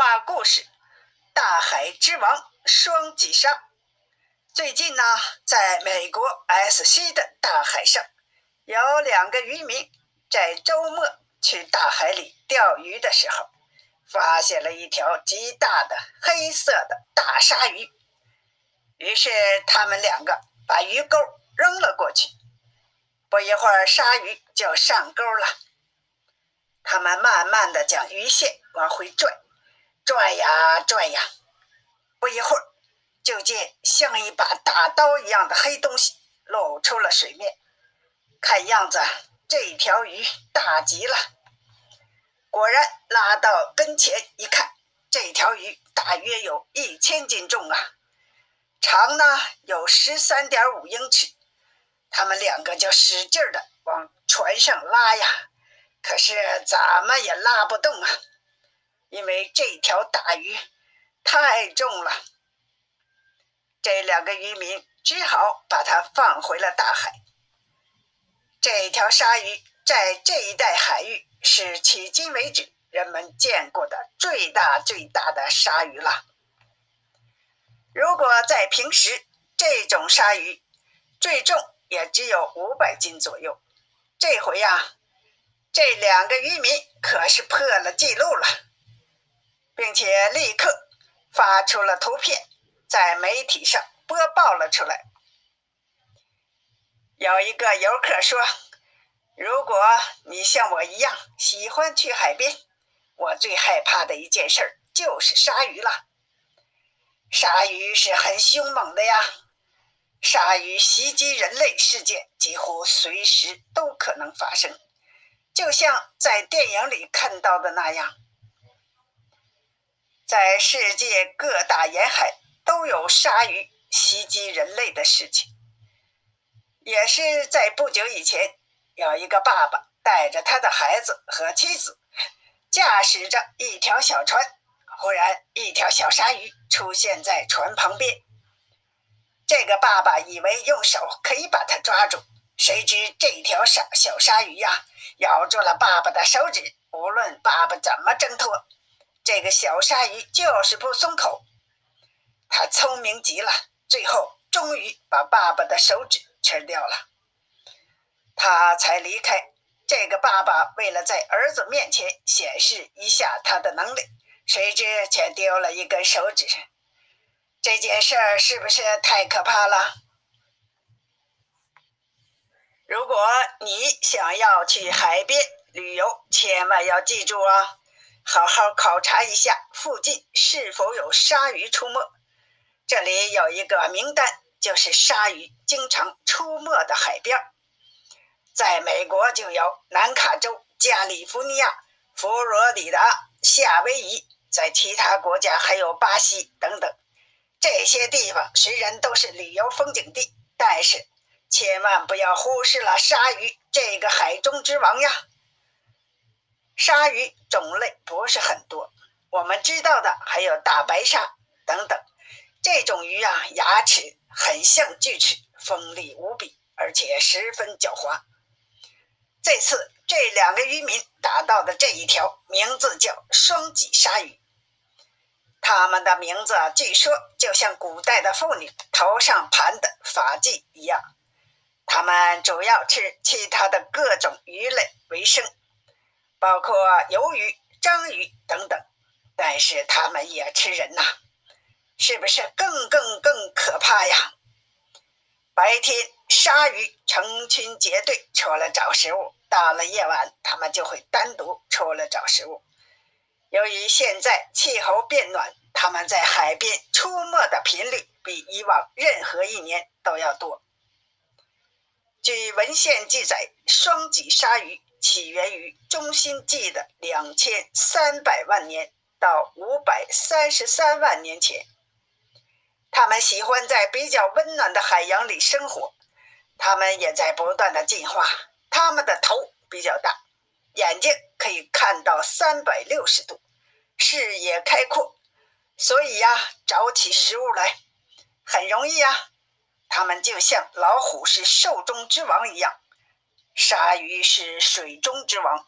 话故事：大海之王双髻鲨。最近呢，在美国 S 西的大海上，有两个渔民在周末去大海里钓鱼的时候，发现了一条极大的黑色的大鲨鱼。于是他们两个把鱼钩扔了过去，不一会儿，鲨鱼就上钩了。他们慢慢的将鱼线往回拽。转呀转呀，不一会儿，就见像一把大刀一样的黑东西露出了水面。看样子这条鱼大极了。果然，拉到跟前一看，这条鱼大约有一千斤重啊，长呢有十三点五英尺。他们两个就使劲儿的往船上拉呀，可是怎么也拉不动啊。因为这条大鱼太重了，这两个渔民只好把它放回了大海。这条鲨鱼在这一带海域是迄今为止人们见过的最大最大的鲨鱼了。如果在平时，这种鲨鱼最重也只有五百斤左右。这回呀，这两个渔民可是破了记录了。并且立刻发出了图片，在媒体上播报了出来。有一个游客说：“如果你像我一样喜欢去海边，我最害怕的一件事就是鲨鱼了。鲨鱼是很凶猛的呀，鲨鱼袭击人类事件几乎随时都可能发生，就像在电影里看到的那样。”在世界各大沿海都有鲨鱼袭击人类的事情。也是在不久以前，有一个爸爸带着他的孩子和妻子，驾驶着一条小船，忽然一条小鲨鱼出现在船旁边。这个爸爸以为用手可以把它抓住，谁知这条小小鲨鱼呀，咬住了爸爸的手指，无论爸爸怎么挣脱。这个小鲨鱼就是不松口，它聪明极了，最后终于把爸爸的手指吃掉了，他才离开。这个爸爸为了在儿子面前显示一下他的能力，谁知却丢了一根手指。这件事儿是不是太可怕了？如果你想要去海边旅游，千万要记住啊！好好考察一下附近是否有鲨鱼出没。这里有一个名单，就是鲨鱼经常出没的海边。在美国就有南卡州、加利福尼亚、佛罗里达、夏威夷，在其他国家还有巴西等等。这些地方虽然都是旅游风景地，但是千万不要忽视了鲨鱼这个海中之王呀！鲨鱼种类不是很多，我们知道的还有大白鲨等等。这种鱼啊，牙齿很像锯齿，锋利无比，而且十分狡猾。这次这两个渔民打到的这一条，名字叫双脊鲨鱼。它们的名字据说就像古代的妇女头上盘的发髻一样。它们主要吃其他的各种鱼类为生。包括鱿鱼、章鱼等等，但是它们也吃人呐，是不是更更更可怕呀？白天，鲨鱼成群结队出来找食物；到了夜晚，它们就会单独出来找食物。由于现在气候变暖，它们在海边出没的频率比以往任何一年都要多。据文献记载，双脊鲨鱼。起源于中心纪的两千三百万年到五百三十三万年前，它们喜欢在比较温暖的海洋里生活。它们也在不断的进化。它们的头比较大，眼睛可以看到三百六十度，视野开阔，所以呀，找起食物来很容易呀。它们就像老虎是兽中之王一样。鲨鱼是水中之王，